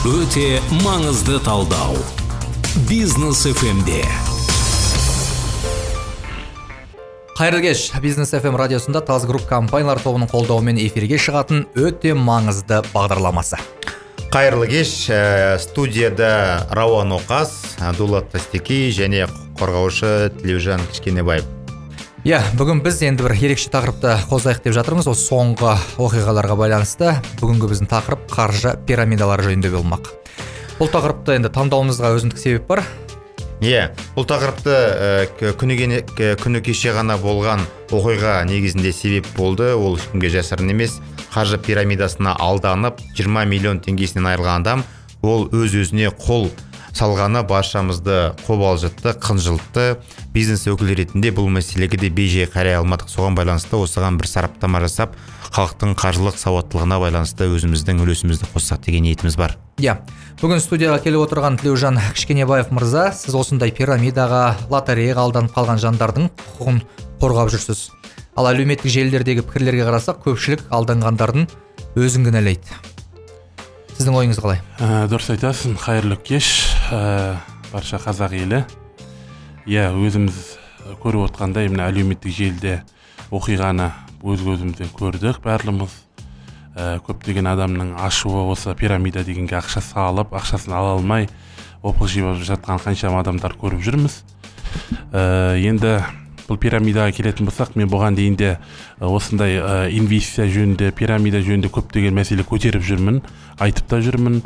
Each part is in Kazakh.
өте маңызды талдау. Бизнес фмде қайырлы кеш. Бизнес фм радиосында таз групп компаниялар тобының қолдауымен эфирге шығатын өте маңызды бағдарламасы. Қайырлы кеш ә, студияда рауан оқас дулат тастеки және құқық қорғаушы тілеужан кішкенебаев. Иә бүгін біз енді бір ерекше тақырыпты қозғайық деп жатырмыз. Осы соңғы оқиғаларға байланысты бүгінгі біздің тақырып қаржы пирамидалары жөнінде болмақ. Бұл тақырыпты енді таңдауымызға өзіндік себеп бар. Иә бұл тақырыпты күні, күні кеше ғана болған оқиға негізінде себеп болды. Ол ешкімге жасырын емес. Қаржы пирамидасына алданып 20 миллион теңгесінен айырылған адам ол өз өзіне қол салғаны баршамызды қобалжытты қынжылтты бизнес өкілі ретінде бұл мәселеге де бей қарай алмадық. Соған байланысты осыған бір сараптама жасап халықтың қаржылық сауаттылығына байланысты өзіміздің үлесімізді қоссақ деген ниетіміз бар. Иә. Бүгін студияға келіп отырған тілеужан кішкенебаев мырза сіз осындай пирамидаға лотереяға алданып қалған жандардың құқығын қорғап жүрсіз. Ал әлеуметтік желілердегі пікірлерге қарасақ көпшілік алданғандардың өзін кінәлайды. Сіздің ойыңыз қалай? Ә, дұрыс айтасың. Қайырлы кеш. Ә, барша қазақ елі. Иә өзіміз көріп отқандай мына әлеуметтік желіде оқиғаны өз көзімізбен көрдік. Барлығымыз ә, көптеген адамның ашуы осы пирамида дегенге ақша салып ақшасын ала алмай опық жеп жатқан қаншама адамдар көріп жүрміз. Ә, енді бұл пирамидаға келетін болсақ мен бұған дейін де осындай инвестиция жөнінде пирамида жөнінде көптеген мәселе көтеріп жүрмін айтып та жүрмін.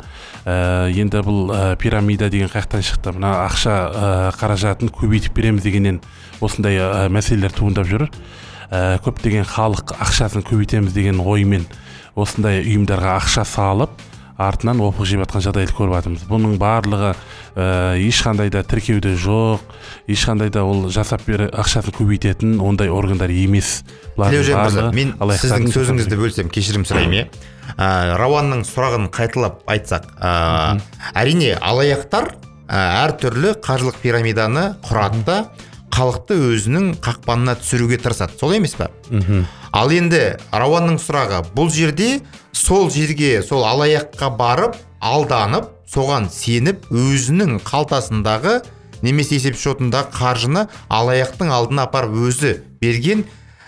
Енді бұл пирамида деген қаяқтан шықты мына ақша қаражатын көбейтіп береміз дегеннен осындай мәселелер туындап жүр. Көптеген халық ақшасын көбейтеміз деген оймен осындай ұйымдарға ақша салып артынан опық жеп жатқан жағдайды көріп жатырмыз бұның барлығы ә, ешқандай да тіркеуде жоқ ешқандай да ол жасап бере ақшасын көбейтетін ондай органдар емес. Тілеужан мен сіздің сөзіңізді бөлсем кешірім сұраймын иә ә, рауанның сұрағын қайталап айтсақ ә, әрине алаяқтар ә, әртүрлі қаржылық пирамиданы құрады да халықты өзінің қақпанына түсіруге тырысады. Сол емес па мхм. ал енді рауанның сұрағы бұл жерде сол жерге сол алаяққа барып алданып соған сеніп өзінің қалтасындағы немесе есеп шотындағы қаржыны алаяқтың алдына апарып өзі берген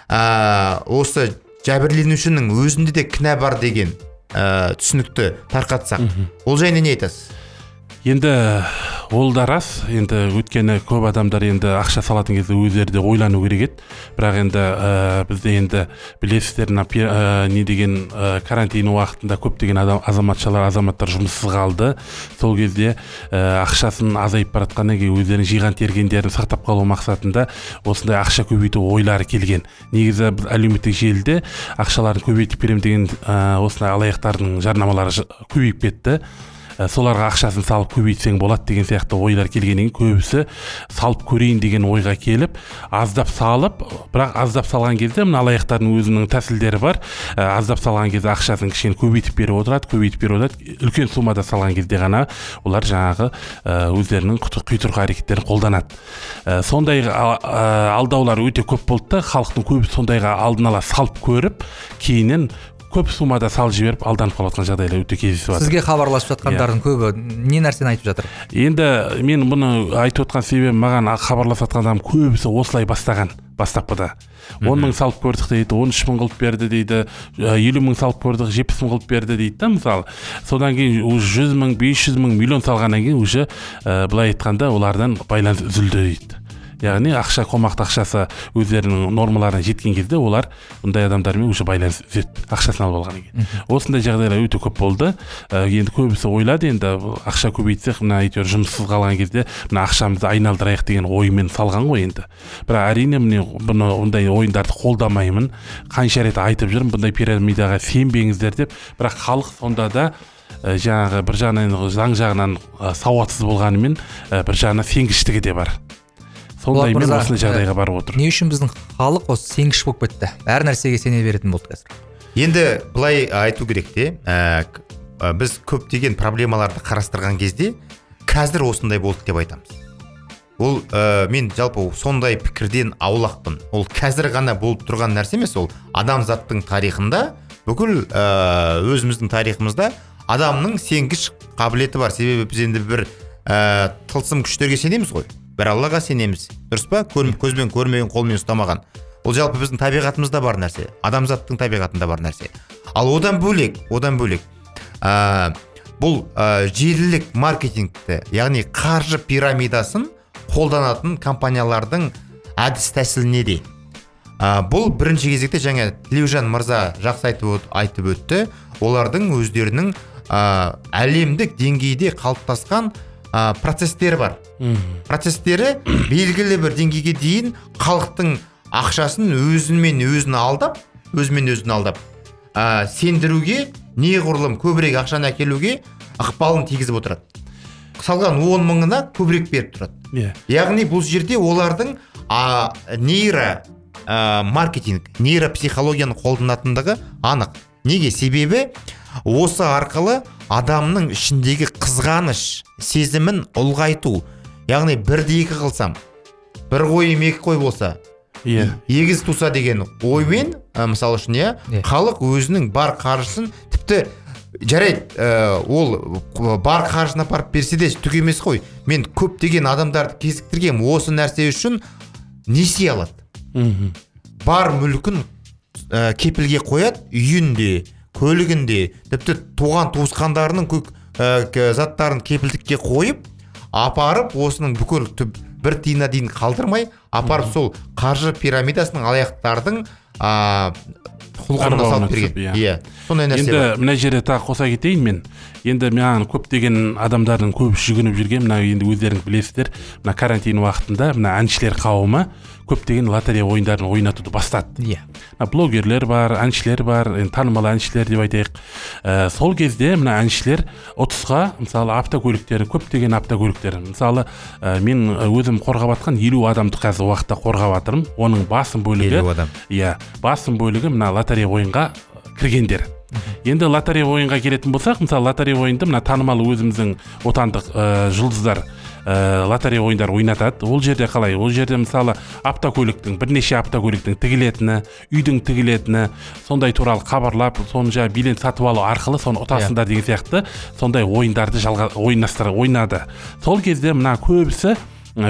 ә, осы жәбірленушінің өзінде де кінә бар деген ә, түсінікті тарқатсақ. Ол жайында не айтасыз? Енді ол да рас. Енді өйткені көп адамдар енді ақша салатын кезде өздері де ойлану керек еді. Бірақ енді ә, бізде енді білесіздер мына ә, не деген ә, карантин уақытында көптеген адам азаматшалар азаматтар жұмыссыз қалды. Сол кезде ә, ақшасын азайып бара жатқаннан кейін өздерінің жиған тергендерін сақтап қалу мақсатында осындай ақша көбейту ойлары келген. Негізі біз әлеуметтік желіде ақшаларын көбейтіп беремін деген ә, осындай алаяқтардың жарнамалары көбейіп кетті. Ә, соларға ақшасын салып көбейтсең болады деген сияқты ойлар келгеннен кейін көбісі салып көрейін деген ойға келіп аздап салып бірақ аздап салған кезде мына алаяқтардың өзінің тәсілдері бар. Ә, аздап салған кезде ақшасын кішкене көбейтіп беріп отырады көбейтіп беріп отырады. Үлкен суммада салған кезде ғана олар жаңағы ә, өздерінің құты- құйтырқы әрекеттерін қолданады. Ә, сондай алдаулар өте көп болды да халықтың көбісі сондайға алдын ала салып көріп кейіннен көп суммада салып жіберіп алданып қалып жатқан жағдайлар өте кездесіп жатыр сізге хабарласып жатқандардың көбі не нәрсені айтып жатыр? Енді мен бұны айтып отқан себебім маған хабарласып жатқан адам көбісі осылай бастаған бастапқыда. Он мың салып көрдік дейді он үш мың қылып берді дейді елу мың салып көрдік жетпіс мың қылып берді дейді да мысалы. Содан кейін уже жүз мың бес жүз мың миллион салғаннан кейін уже ә, былай айтқанда олардан байланыс үзілді дейді. Яғни ақша қомақты ақшасы өздерінің нормаларына жеткен кезде олар бұндай адамдармен уже байланыс үзеді ақшасын алып алғаннан кейін осындай жағдайлар өте көп болды. Ә, енді көбісі ойлады енді ақша көбейтсек мына әйтеуір жұмыссыз қалған кезде мына ақшамызды айналдырайық деген оймен салған ғой енді. Бірақ әрине міне бұны ондай ойындарды қолдамаймын қанша рет айтып жүрмін бұндай пирамидаға сенбеңіздер деп. Бірақ халық сонда да ә, жаңағы бір жағынан заң жағынан ә, сауатсыз болғанымен ә, бір жағынан сенгіштігі де бар. Сондаймен осындай жағдайға барып отыр. не үшін біздің халық осы сенгіш болып кетті? Әр нәрсеге сене беретін болды қазір. Енді былай айту керек те ә, біз көптеген проблемаларды қарастырған кезде қазір осындай болды деп айтамыз. Ол ә, мен жалпы сондай пікірден аулақпын. Ол қазір ғана болып тұрған нәрсе емес ол адамзаттың тарихында бүкіл ә, өзіміздің тарихымызда адамның сенгіш қабілеті бар. Себебі біз енді бір ә, тылсым күштерге сенеміз ғой. Бір аллаға сенеміз. Дұрыс па? Көзбен көрмеген қолмен ұстамаған. Ол жалпы біздің табиғатымызда бар нәрсе. Адамзаттың табиғатында бар нәрсе. Ал одан бөлек одан бөлек ә, бұл ә, желілік маркетингті яғни қаржы пирамидасын қолданатын компаниялардың әдіс тәсілі неде ә, бұл бірінші кезекте жаңа тілеужан мырза жақсы айтып, айтып өтті. Олардың өздерінің ә, әлемдік деңгейде қалыптасқан ә, процестері бар. Процестері белгілі бір деңгейге дейін халықтың ақшасын өзімен өзін алдап өзімен өзін алдап ә, сендіруге неғұрлым көбірек ақшаны әкелуге ықпалын тигізіп отырады. Салған он мыңына көбірек беріп тұрады. Иә. Яғни бұл жерде олардың а, нейро а, маркетинг нейропсихологияны қолданатындығы анық. Неге? Себебі осы арқылы адамның ішіндегі қызғаныш сезімін ұлғайту яғни бірді екі қылсам бір қойым екі қой болса иә. егіз туса деген оймен ә, мысалы үшін иә халық өзінің бар қаржысын тіпті жарайды ә, ол бар қаржыны апарып берсе де түк емес қой. Мен көптеген адамдарды кезіктіргенмін. Осы нәрсе үшін несие алады. Мхм. Бар мүлкін ә, кепілге қояды. Үйін де көлігін де тіпті туған туысқандарының көк, ә, заттарын кепілдікке қойып апарып осының бүкіл түп бір тиынына дейін қалдырмай апарып сол қаржы пирамидасының алаяқтардың құлқынына Арбауына салып берген. иә. иә сондай нәрсе енді мына жерде тағы қоса кетейін мен. Енді маған көптеген адамдардың көбісі жүгініп жүрген мына енді өздеріңіз білесіздер мына карантин уақытында мына әншілер қауымы көптеген лотерея ойындарын ойнатуды бастады. Иә. Блогерлер бар әншілер бар енді танымал әншілер деп айтайық. Ә, сол кезде мына әншілер ұтысқа мысалы автокөліктер көптеген автокөліктер. Мысалы ә, мен өзім қорғап жатқан елу адамды қазір уақытта қорғап жатырмын оның басым бөлігі елу адам. Иә басым бөлігі мына лотерея ойынға кіргендер. Енді лотерея ойынға келетін болсақ мысалы лотерея ойынды мына танымал өзіміздің отандық ә, жұлдыздар ә, лотерея ойындар ойнатады. Ол жерде қалай? Ол жерде мысалы автокөліктің бірнеше автокөліктің тігілетіні үйдің тігілетіні сондай туралы хабарлап соны жаңағы билет сатып алу арқылы соны ұтасыңдар деген сияқты сондай ойындарды жалға ойнастыр ойнады. Сол кезде мына көбісі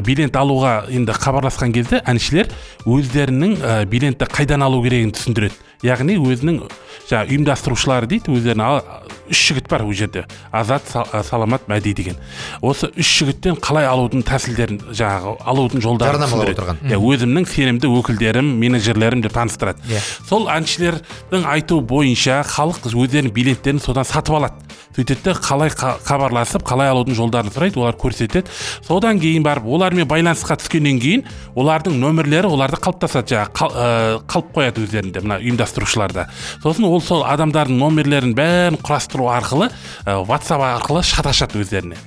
билет алуға енді хабарласқан кезде әншілер өздерінің ә, билетті қайдан алу керегін түсіндіреді. Яғни өзінің жаңағы ұйымдастырушылары дейді өздерінің үш жігіт бар ол жерде. Азат ә, саламат мәди деген. Осы үш жігіттен қалай алудың тәсілдерін жаңағы алудың жолдарын Жарнамалап отырған. иә өзімнің сенімді өкілдерім менеджерлерім деп таныстырады. Иә. сол әншілердің айтуы бойынша халық өздерінің билеттерін содан сатып алады. Сөйтеді де қалай қа- хабарласып қалай алудың жолдарын сұрайды олар көрсетеді. Содан кейін барып олармен байланысқа түскеннен кейін олардың нөмірлері оларда қалыптасады. Жаңағы ә, қалып қояды өздерінде. Мына ұйымдастырушыларда сосын ол сол адамдардың номерлерін бәрін құрастыру арқылы ә, ватсап арқылы шат ашады өздеріне.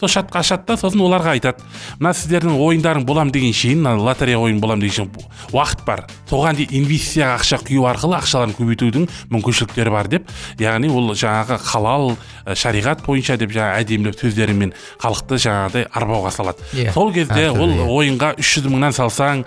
Сол шатқа ашады да сосын оларға айтады мына сіздердің ойындарың болам деген шейін мына лотерея ойын болам деген шейін уақыт бар. Соған дейін инвестицияға ақша құю арқылы ақшаларын көбейтудің мүмкіншіліктері бар деп яғни ол жаңағы халал ә, шариғат бойынша деп жаңағы әдемілеп сөздерімен халықты жаңағыдай арбауға салады. Иә. сол кезде ол иә. ойынға үш жүз мыңнан салсаң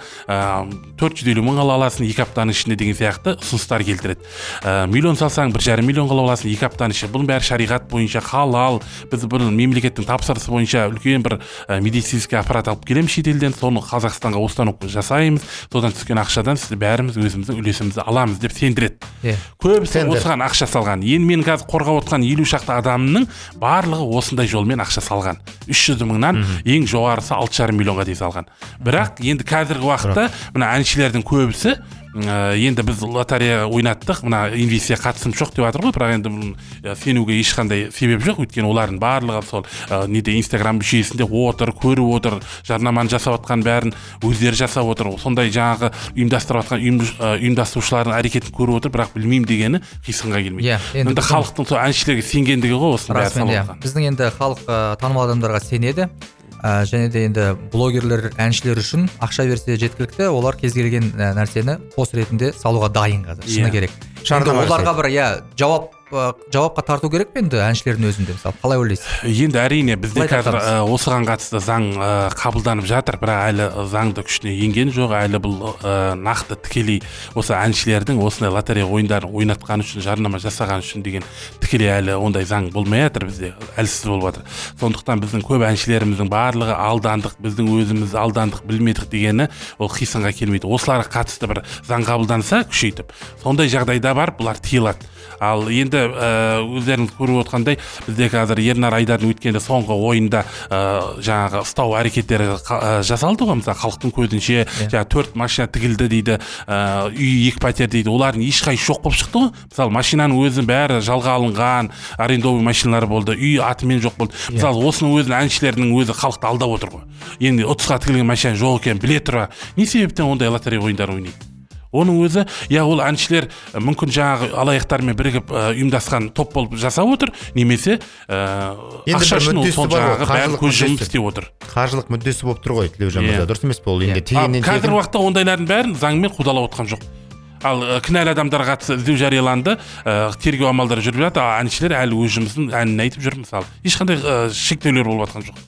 төрт жүз елу мың ала аласың екі аптаның ішінде деген сияқты ұсыныстар келтіреді. Ә, миллион салсаң бір жарым миллион қылып аласың екі аптаның ішінде. Бұның бәрі шариғат бойынша халал. Біз бір мемлекеттің тапсырысы бойынша үлкен бір ә, медицинский аппарат алып келеміз шетелден. Соны қазақстанға установка жасаймыз. Содан түскен ақшадан сіз бәріміз өзіміздің үлесімізді аламыз деп сендіреді. Иә көбісі осыған ақша салған. Енді мен қазір қорғап отқан елу шақты адамның барлығы осындай жолмен ақша салған. үш жүз мыңнан ең жоғарысы алты жарым миллионға дейін салған. Бірақ енді қазіргі уақытта мына әншілердің көбісі ә, енді біз лотерея ойнаттық. Мына инвестиция қатысым жоқ деп жатыр ғой бірақ енді ә, сенуге ешқандай себеп жоқ. Өйткені олардың барлығы сол ә, неде инстаграм жүйесінде отыр көріп отыр жарнаманы жасап жатқан бәрін өздері жасап отыр. Сондай жаңағы ұйымдастырып жатқан ұйым, ә, ұйымдастырушылардың әрекетін көріп отыр бірақ білмеймін дегені қисынға келмейді. Иә, енді енді халықтың сол әншілерге сенгендігі ғой осының бәрі иә біздің енді халық танымал адамдарға сенеді. Ә, және де енді блогерлер әншілер үшін ақша берсе жеткілікті олар кез келген ә, нәрсені пост ретінде салуға дайын қазір. Шыны Иә. керек. Оларға бір иә жауап жауапқа тарту керек пе енді әншілердің өзінде мысалы? Қалай ойлайсыз? Енді әрине бізде қазір ы, осыған қатысты заң ы, қабылданып жатыр. Бірақ әлі заңды күшіне енген жоқ. Әлі бұл ы, нақты тікелей осы әншілердің осындай лотерея ойындарын ойнатқаны үшін жарнама жасағаны үшін деген тікелей әлі ондай заң болмай жатыр бізде. Әлсіз болып жатыр. Сондықтан біздің көп әншілеріміздің барлығы алдандық біздің өзіміз алдандық білмедік дегені ол қисынға келмейді. Осыларға қатысты бір заң қабылданса күшейтіп. Сондай жағдайда барып бұлар тыйылады. Ал енді ә, өздеріңіз көріп отқандай бізде қазір ернар айдардың өткенде соңғы ойында ә, жаңағы ұстау әрекеттері ә, жасалды ғой. Мысалы халықтың көзінше жаңағы төрт машина тігілді дейді үй екі пәтер дейді. Олардың ешқайсысы жоқ болып шықты ғой. Мысалы машинаның өзі бәрі жалға алынған арендовый машиналар болды үй атымен жоқ болды. Мысалы осының өзін әншілердің өзі халықты алдап отыр ғой. Енді ұтысқа тігілген машина жоқ екенін біле тұра. Не себептен ондай лотерея ойындары ойнайды? Оның өзі иә ол әншілер мүмкін жаңағы алаяқтармен бірігіп ұйымдасқан топ болып жасап отыр немесе Енді ақша үшін ол мүддесі сол бар ғой, жаңағы бәрі қаржылық көз жұмып мүддесі. істеп отыр қаржылық мүддесі болып тұр ғой тілеужан Иә. мырза дұрыс емес пе ол енді Иә. ал қазіргі уақытта ондайлардың бәрін заңмен қудалап отқан жоқ ал ә, кінәлі адамдарға қатысты іздеу жарияланды. Ә, тергеу амалдары жүріп жатыр. Ал әншілер әлі өз жұмысын әнін айтып жүр мысалы. Ешқандай ә, шектеулер болып жатқан жоқ.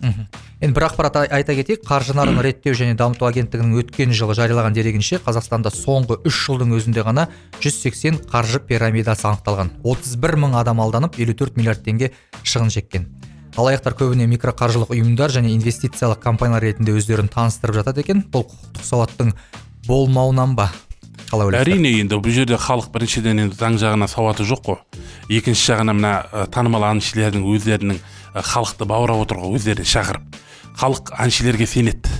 Енді бір ақпарат ай- айта кетейік. Қаржы нарығын реттеу және дамыту агенттігінің өткен жылы жариялаған дерегінше қазақстанда соңғы үш жылдың өзінде ғана 180 қаржы пирамидасы анықталған. 31 мың адам алданып 54 миллиард теңге шығын шеккен. Алаяқтар көбіне микроқаржылық ұйымдар және инвестициялық компаниялар ретінде өздерін таныстырып жатады екен. Бұл құқықтық сауаттың болмауынан ба? Қалай ойлайсыздар әрине енді бұл жерде халық біріншіден енді заң жағына сауаты жоқ қой. Екінші жағынан мына ә, танымал әншілердің өздерінің халықты баурап отыр ғой өздеріне шақырып халық әншілерге сенеді.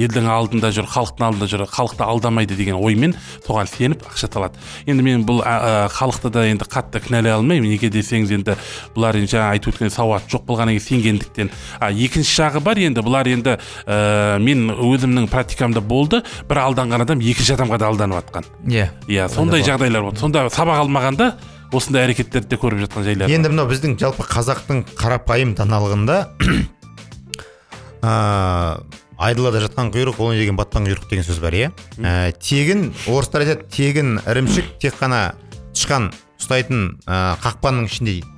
Елдің алдында жүр халықтың алдында жүр халықты алдамайды деген оймен соған сеніп ақша талады. Енді мен бұл халықты да енді қатты кінәлай алмаймын. Неге десеңіз енді бұлар енді жаңа айтып өткен сауат жоқ болғаннан кейін сенгендіктен. А екінші жағы бар енді бұлар енді ә, мен өзімнің практикамда болды. Бір алданған адам екінші адамға да алданып жатқан иә. Иә сондай жағдайлар болды. Сонда сабақ алмағанда осындай әрекеттерді де көріп жатқан жайлар енді мынау біздің жалпы қазақтың қарапайым даналығында ә, айдалада жатқан құйрық ол не деген батпан құйрық деген сөз бар иә? Ә, тегін орыстар айтады тегін ірімшік тек қана тышқан ұстайтын ә, қақпанның ішінде дейді.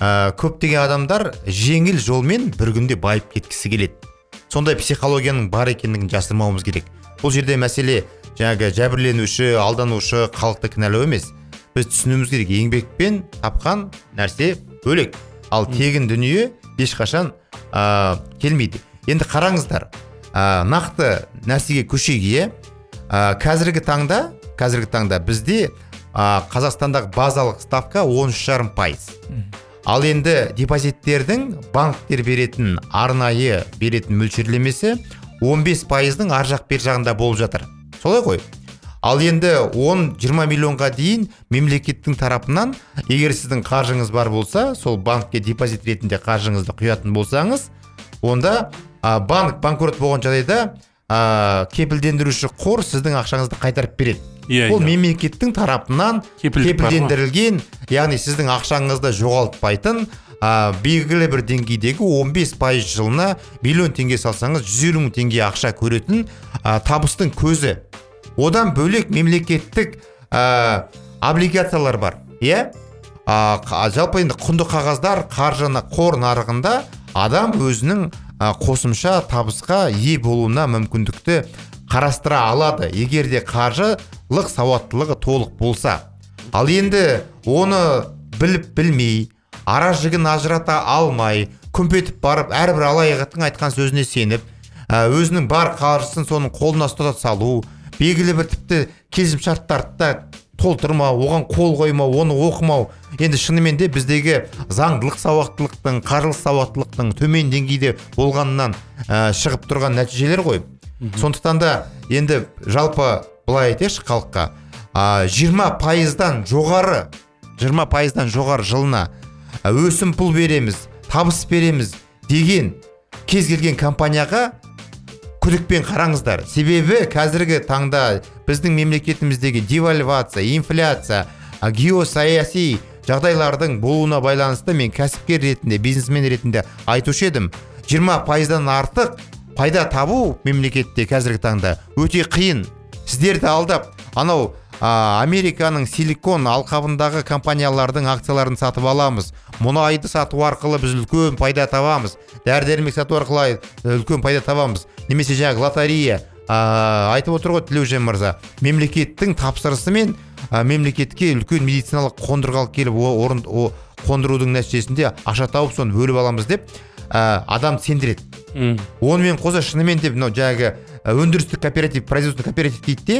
Ә, көптеген адамдар жеңіл жолмен бір күнде байып кеткісі келеді. Сондай психологияның бар екендігін жасырмауымыз керек. Бұл жерде мәселе жаңағы жәбірленуші алданушы халықты кінәлау емес. Біз түсінуіміз керек еңбекпен тапқан нәрсе бөлек. Ал тегін дүние ешқашан ә, келмейді. Енді қараңыздар ә, нақты нәрсеге көшейік иә? Ә, қазіргі таңда қазіргі таңда бізде ә, қазақстандағы базалық ставка он үш жарым пайыз. Ал енді депозиттердің банктер беретін арнайы беретін мөлшерлемесі 15 пайыздың ар жақ бер жағында болып жатыр. Солай ғой. Ал енді 10-20 миллионға дейін мемлекеттің тарапынан егер сіздің қаржыңыз бар болса сол банкке депозит ретінде қаржыңызды құятын болсаңыз онда а, банк банкрот болған жағдайда а, кепілдендіруші қор сіздің ақшаңызды қайтарып береді. Иә, ол иә. мемлекеттің тарапынан Кепілдік кепілдендірілген яғни сіздің ақшаңызды жоғалтпайтын а, белгілі бір деңгейдегі 15 пайыз жылына миллион теңге салсаңыз 150 мың теңге ақша көретін табыстың көзі. Одан бөлек мемлекеттік а, облигациялар бар иә? Қа- жалпы енді құнды қағаздар қаржыны қор нарығында адам өзінің қосымша табысқа ие болуына мүмкіндікті қарастыра алады. Егер де қаржылық сауаттылығы толық болса. Ал енді оны біліп білмей ара жігін ажырата алмай күмпетіп барып әрбір алаяқтың айтқан сөзіне сеніп өзінің бар қаржысын соның қолына ұстата салу белгілі бір тіпті келісімшарттарды да толтырмау оған қол қоймау оны оқымау. Енді шынымен де біздегі заңдылық сауаттылықтың қаржылық сауаттылықтың төмен деңгейде болғанынан ә, шығып тұрған нәтижелер ғой. Сондықтан да енді жалпы былай айтайықшы халыққа. А, 20 пайыздан жоғары 20 пайыздан жоғары жылына ә, өсімпұл береміз табыс береміз деген кез келген компанияға күдікпен қараңыздар. Себебі қазіргі таңда біздің мемлекетіміздегі девальвация инфляция геосаяси жағдайлардың болуына байланысты мен кәсіпкер ретінде бизнесмен ретінде айтушы едім. 20 пайыздан артық пайда табу мемлекетте қазіргі таңда өте қиын. Сіздерді алдап анау американың силикон алқабындағы компаниялардың акцияларын сатып аламыз. Мұнайды сату арқылы біз үлкен пайда табамыз. Дәрі дәрмек сату арқылы үлкен пайда табамыз. Немесе жаңағы лотерея а, айтып отыр ғой тілеужан мырза мемлекеттің тапсырысымен а, мемлекетке үлкен медициналық қондырғы алып келіп орын о- қондырудың нәтижесінде ақша тауып соны бөліп аламыз деп а, адам сендіреді. Онымен қоса шынымен де мынау жаңағы ә, өндірістік кооператив производственный кооператив дейді де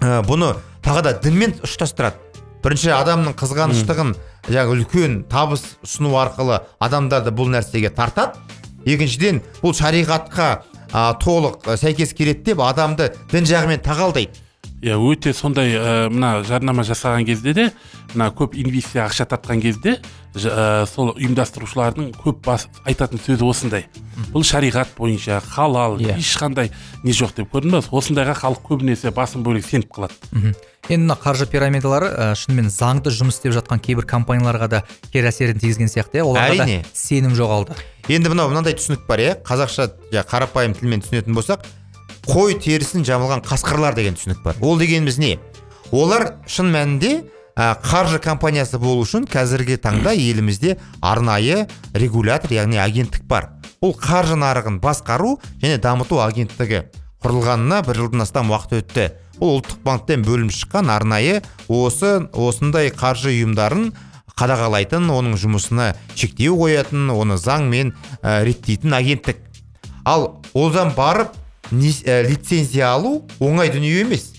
ә, бұны тағы да дінмен ұштастырады. Бірінші адамның қызғаныштығын жаңағы үлкен табыс ұсыну арқылы адамдарды бұл нәрсеге тартады. Екіншіден бұл шариғатқа ә, толық ә, сәйкес келеді деп адамды дін жағымен тағалдайды. Иә өте сондай ә, мына жарнама жасаған кезде де мына көп инвестиция ақша тартқан кезде ә, сол ұйымдастырушылардың көп бас айтатын сөзі осындай. Бұл шариғат бойынша халал Иә. ешқандай не жоқ деп көрдің ба осындайға халық көбінесе басым бөлігі сеніп қалады. Мхм. Енді мына қаржы пирамидалары ә, шынымен заңды жұмыс істеп жатқан кейбір компанияларға да кері әсерін тигізген сияқты иә? Оларға да Әрине. сенім жоғалды. Енді мынау мынандай түсінік бар иә? Қазақша қарапайым тілмен түсінетін болсақ қой терісін жамылған қасқырлар деген түсінік бар. Ол дегеніміз не? Олар шын мәнінде қаржы компаниясы болу үшін қазіргі таңда елімізде арнайы регулятор яғни агенттік бар. Бұл қаржы нарығын басқару және дамыту агенттігі құрылғанына бір жылдан астам уақыт өтті. Бұл ұлттық банктен бөлініп шыққан арнайы осы осындай қаржы ұйымдарын қадағалайтын оның жұмысына шектеу қоятын оны заңмен ә, реттейтін агенттік. Ал одан барып ә, лицензия алу оңай дүние емес.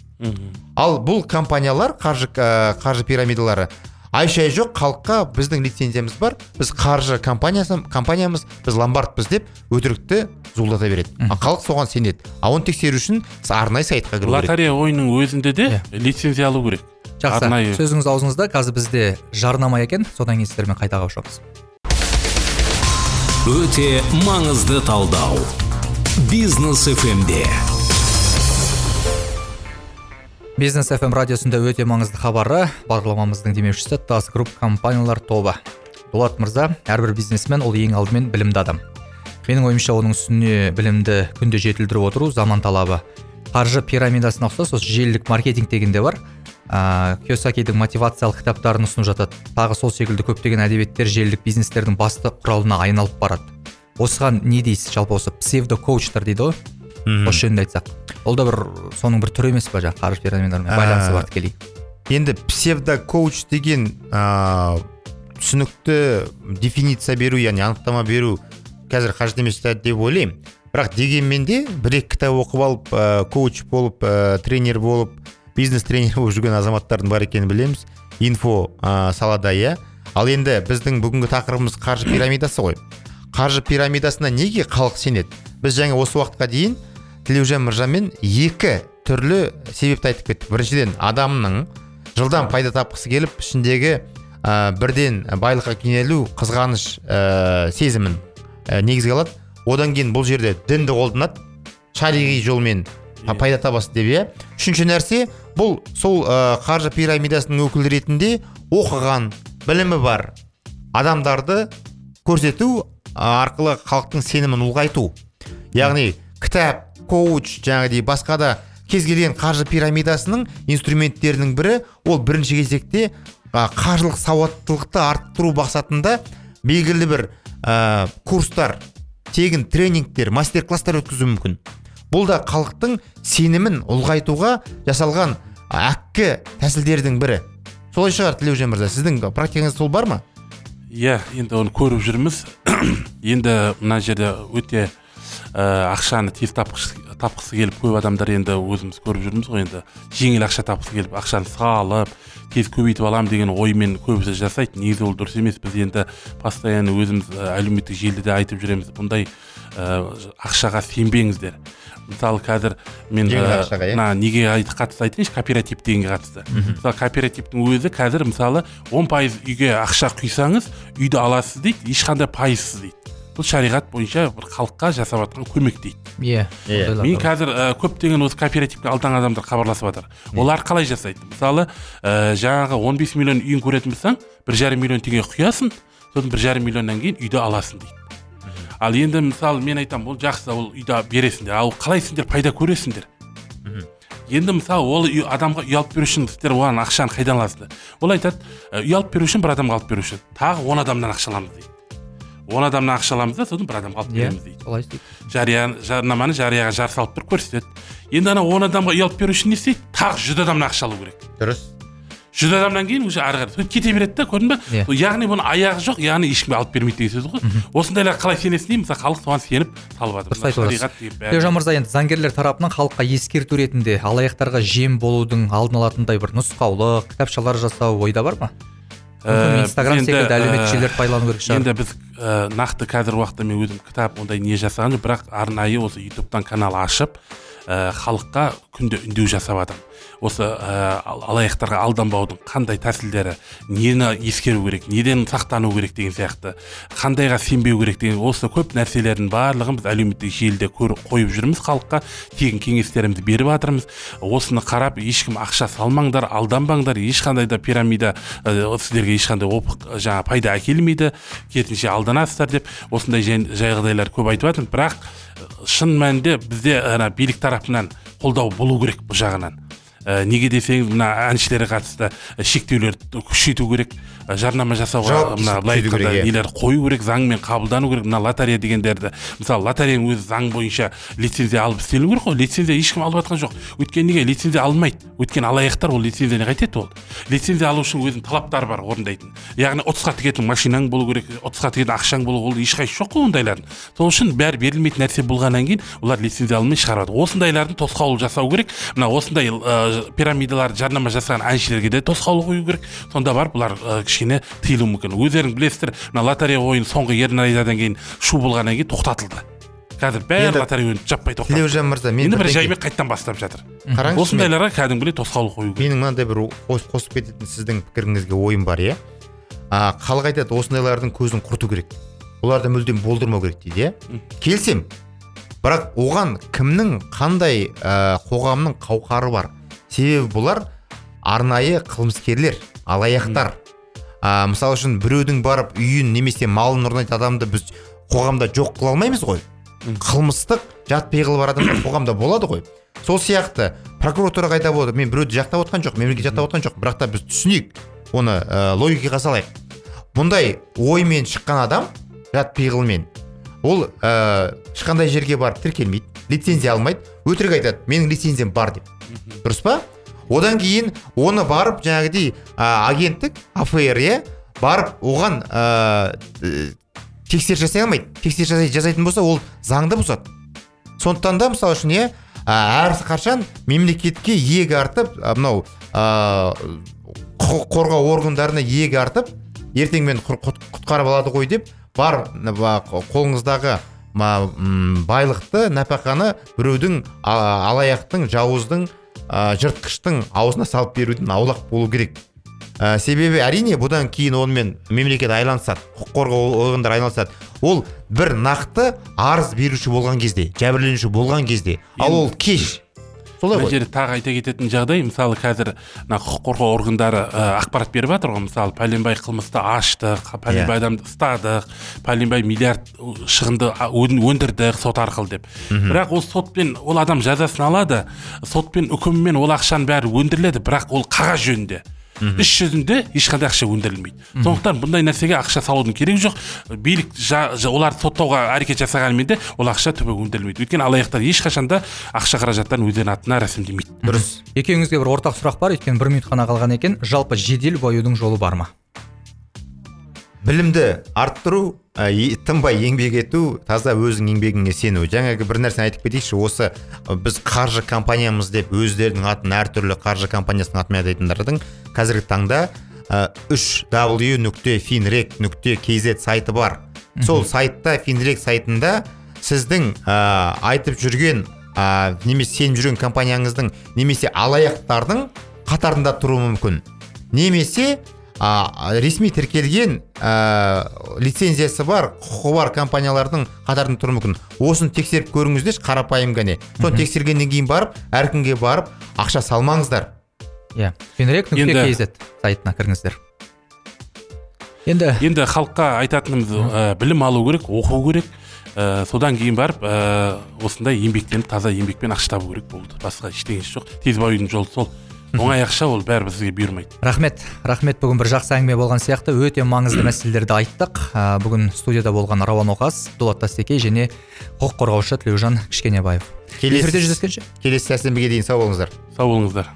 Ал бұл компаниялар қаржы ә, қаржы пирамидалары. Ай шай жоқ халыққа біздің лицензиямыз бар біз қаржы компаниясы компаниямыз біз ломбардпыз деп өтірікті зуылдата береді. Ал халық соған сенеді. Ал оны тексеру үшін арнайы сайтқа кіру керек. Лотерея ойынның өзінде де лицензия алу керек. Жақсы. Арнайы. Сөзіңіз аузыңызда қазір бізде жарнама екен. Содан кейін сіздермен қайта қауышамыз өте маңызды талдау. Бизнес фмде бизнес фм радиосында өте маңызды хабары. Бағдарламамыздың демеушісі тас групп компаниялар тобы. Дулат мырза әрбір бизнесмен ол ең алдымен білімді адам. Менің ойымша оның үстіне білімді күнде жетілдіріп отыру заман талабы. Қаржы пирамидасына ұқсас осы желілік маркетинг деген де бар. Ыыы киосакидің мотивациялық кітаптарын ұсынып жатады. Тағы сол секілді көптеген әдебиеттер желілік бизнестердің басты құралына айналып барады. Осыған не дейсіз? Жалпы осы псевдо коучтар дейді ғой. Мгм. осы жөнінде айтсақ. Ол да бір соның бір түрі емес па жаңағы қаржы пирамидаларымен байланысы бар тікелей? Енді псевдо коуч деген ә, түсінікті дефиниция беру яғни анықтама беру қазір қажет емес деп ойлаймын. Бірақ дегенмен де бір екі кітап оқып алып ә, коуч болып ә, тренер болып бизнес тренер болып жүрген азаматтардың бар екенін білеміз. Инфо ә, салада иә. Ал енді біздің бүгінгі тақырыбымыз қаржы пирамидасы ғой. Қаржы пирамидасына неге халық сенеді? Біз жаңа осы уақытқа дейін тілеужан мырзамен екі түрлі себепті айтып кеттік. Біріншіден адамның жылдам пайда тапқысы келіп ішіндегі ә, бірден байлыққа кенелу қызғаныш ә, сезімін ә, негізге алады. Одан кейін бұл жерде дінді қолданады. Шариғи жолмен па- пайда табасыз деп иә. Үшінші нәрсе бұл сол ә, қаржы пирамидасының өкілі ретінде оқыған білімі бар адамдарды көрсету арқылы халықтың сенімін ұлғайту. Яғни кітап коуч жаңағыдей басқа да кез келген қаржы пирамидасының инструменттерінің бірі ол бірінші кезекте қаржылық сауаттылықты арттыру мақсатында белгілі бір ә, курстар тегін тренингтер мастер класстар өткізуі мүмкін. Бұл да халықтың сенімін ұлғайтуға жасалған әккі тәсілдердің бірі. Солай шығар тілеужан мырза сіздің практикаңыз сол бар ма? Иә енді оны көріп жүрміз. Енді мына жерде өте ә, ақшаны тез тапқысы, келіп көп адамдар енді өзіміз көріп жүрміз ғой енді. Жеңіл ақша тапқысы келіп ақшаны салып тез көбейтіп аламын деген оймен көбісі жасайды. Негізі ол дұрыс емес. Біз енді постоянно өзіміз ә, әлеуметтік желіде айтып жүреміз. Бұндай ә, ақшаға сенбеңіздер. Мысалы қазір мен Жеңіл ә, ақшаға, иә? мына неге қатысты айтайыншы кооператив дегенге қатысты. Мысалы кооперативтің өзі қазір мысалы 10 пайыз үйге ақша құйсаңыз үйді аласыз дейді ешқандай пайызсыз дейді. Бұл шариғат бойынша бір халыққа жасап жатқан көмек дейді. Иә Иә. ондайлар мен қазір ә, көптеген осы кооперативке алданған адамдар хабарласып жатыр. Олар қалай жасайды? Мысалы ә, жаңағы 15 миллион үйін көретін болсаң бір жарым миллион теңге құясың сосын бір жарым миллионнан кейін үйді аласың дейді. Ал енді мысалы мен айтамын бұл жақсы ол үйді бересіңдер ал қалай сендер пайда көресіңдер? Енді мысалы ол үй- адамға үй алып беру үшін сіздер оған ақшаны қайдан аласыздар? Ол айтады «Ә, үй алып беру үшін бір адамға алып беру үшін тағы он адамнан ақша аламыз дейді. Он адамнан ақша аламыз да сосын бір адамға алып иә береміз дейді. солай істейді. Жария жарнаманы жарияға жар салып тұрып көрсетеді. Енді ана он адамға үй алып беру үшін не істейді? Тағы жүз адамнан ақша алу керек. Дұрыс. Жүз адамнан кейін уже ары қарай. Кете береді да көрдің ба Иә. яғни бұның аяғы жоқ яғни ешкімге алып бермейді деген сөз ғой. Осындайлар қалай сенесің деймін мысалы халық соған сеніп салып жатыр. Дұрыс айтып ержан мырза енді заңгерлер тарапынан халыққа ескерту ретінде алаяқтарға жем болудың алдын алатындай бір нұсқаулық кітапшалар жасау ойда бар ма? Ә, инстаграм секілді әлеуметтік желілерді пайдалану керек шығар. енді біз ә, нақты қазіргі уақытта мен өзім кітап ондай не жасаған жоқ бірақ арнайы осы ютубтан канал ашып халыққа күнде үндеу жасап жатырмын. Осы ә, ал- алаяқтарға алданбаудың қандай тәсілдері нені ескеру керек неден сақтану керек деген сияқты қандайға сенбеу керек деген осы көп нәрселердің барлығын біз әлеуметтік желіде көр- қойып жүрміз халыққа тегін кеңестерімізді беріп жатырмыз. Осыны қарап ешкім ақша салмаңдар алданбаңдар ешқандай да пирамида ә, сіздерге ешқандай опық жаңағы пайда әкелмейді керісінше алданасыздар деп осындай жағдайлар көп айтып жатырмын бірақ шын мәнінде бізде ана билік тарапынан қолдау болу керек бұл жағынан. Неге десеңіз мына әншілерге қатысты ә, шектеулерді күшейту керек. Жарнама жасауға мына былай айтқанда нелер қою керек заңмен қабылдану керек мына лотерея дегендерді. Мысалы лотереяның өзі заң бойынша лицензия алып істелу керек қой лицензия ешкім алып жатқан жоқ. Өйткені неге? Лицензия алынбайды өйткені алаяқтар ол лицензияны қайтеді ол. Лицензия алу үшін өзінің талаптары бар орындайтын. Яғни ұтысқа тігетін машинаң болу керек ұтысқа тігетін ақшаң болу ол ешқайсысы жоқ қой ондайлардың. Сол үшін бәрі берілмейтін нәрсе болғаннан кейін олар лицензия алмай шығарады. Осындайлардың тосқауыл жасау керек. Мына осындай ә, пирамидаларды жарнама жасаған әншілерге де тосқауыл қою керек. Сонда барып бұлар ә, кішкене тыйылуы мүмкін. Өздерің білесіздер мына лотерея ойыны соңғы ернайдан кейін шу болғаннан кейін тоқтатылды. Қазір бәрі лотерея ойыны жаппай тоқтатты тілеужан мырза мен енді бір жаймен қайтадан бастап жатыр. Қараңызшы осындайларға кәдімгідей тосқауыл қою керек. Менің мынандай бір қос- қосып кететін сіздің пікіріңізге ойым бар иә? Халық айтады осындайлардың көзін құрту керек. Оларды мүлдем болдырмау керек дейді иә? Келісемін бірақ оған кімнің қандай ә, қоғамның қауқары бар? Себебі бұлар арнайы қылмыскерлер алаяқтар. А, мысалы үшін біреудің барып үйін немесе малын ұрлайтын адамды біз қоғамда жоқ қыла алмаймыз ғой. Қылмыстық жат пиғылы бар адамдар қоғамда болады ғой. Сол сияқты прокуратура қайда болады? Мен біреуді жақтап отқан жоқ мемлекет жақтап отқан жоқ бірақ та біз түсінейік оны ә, логикаға салайық. Бұндай оймен шыққан адам жат пиғылмен ол ә, ешқандай жерге барып тіркелмейді лицензия алмайды. Өтірік айтады менің лицензиям бар деп. Дұрыс па? Одан кейін оны барып жаңағыдей ә, агенттік афр иә барып оған ә, тексеріс жасай алмайды. Тексеріс жасай, жасайтын болса ол заңды бұзады. Сондықтан да мысалы үшін иә ә, әр қашан мемлекетке иек артып мынау ә, құқық қорғау органдарына иек артып ертең құт- құтқарып алады ғой деп бар қолыңыздағы байлықты нәпақаны біреудің алаяқтың жауыздың а, жыртқыштың аузына салып беруден аулақ болу керек. Ә, себебі әрине бұдан кейін онымен мемлекет айланысады құқық қорғау органдары айналысады. Ол бір нақты арыз беруші болған кезде жәбірленуші болған кезде. Ал ол кеш. Солай мына ғой жерде тағы айта кететін жағдай мысалы қазір мына құқық қорғау органдары ә, ақпарат беріп жатыр ғой. Мысалы пәленбай қылмысты аштық пәленбай адамды ұстадық пәленбай миллиард шығынды өндірдік сот арқылы деп. Бірақ ол сотпен ол адам жазасын алады сотпен үкіммен ол ақшаның бәрі өндіріледі бірақ ол қағаз жөнінде. Іс жүзінде ешқандай ақша өндірілмейді. Сондықтан бұндай нәрсеге ақша салудың керегі жоқ. Билік оларды соттауға әрекет жасағанымен де ол ақша түбі өндірілмейді. Өйткені алаяқтар ешқашан да ақша қаражаттарын өздерінің атына рәсімдемейді. Дұрыс. Екеуіңізге бір ортақ сұрақ бар. Өйткені бір минут қана қалған екен. Жалпы жедел баюдың жолы бар ма? Білімді арттыру ә, тынбай еңбек ету таза өзіңнің еңбегіңе сену. Жаңағы бір нәрсені айтып кетейікші осы ә, біз қаржы компаниямыз деп өздерінің атын әртүрлі қаржы компаниясының атымен атайтындардың қазіргі таңда ә, үш w нүкте финрек нүкте kz сайты бар. Сол сайтта финрек сайтында сіздің ә, айтып жүрген ә, немесе сеніп жүрген компанияңыздың немесе алаяқтардың қатарында тұруы мүмкін. Немесе а, ресми тіркелген ә, лицензиясы бар құқығы бар компаниялардың қатарында тұруы мүмкін. Осыны тексеріп көріңіздерші қарапайым ғана соны тексергеннен кейін барып әркімге барып ақша салмаңыздар. Иә. Финрек нүкте kz сайтына кіріңіздер. Енді енді халыққа айтатынымыз ә, білім алу керек оқу керек. Ә, содан кейін барып ә, осындай еңбектеніп таза еңбекпен ақша табу керек болды. Басқа ештеңесі жоқ. Тез баудың жолы сол. Оңай ақша ол бәрі бізге бұйырмайды. Рахмет. Рахмет. Бүгін бір жақсы әңгіме болған сияқты. Өте маңызды мәселелерді айттық. Ә, бүгін студияда болған рауан оқас дулат тастекей және құқық қорғаушы тілеужан кішкенебаев. Келесі- эфирде жүздескенше. Келесі сәрсенбіге дейін. Сау болыңыздар. Сау болыңыздар.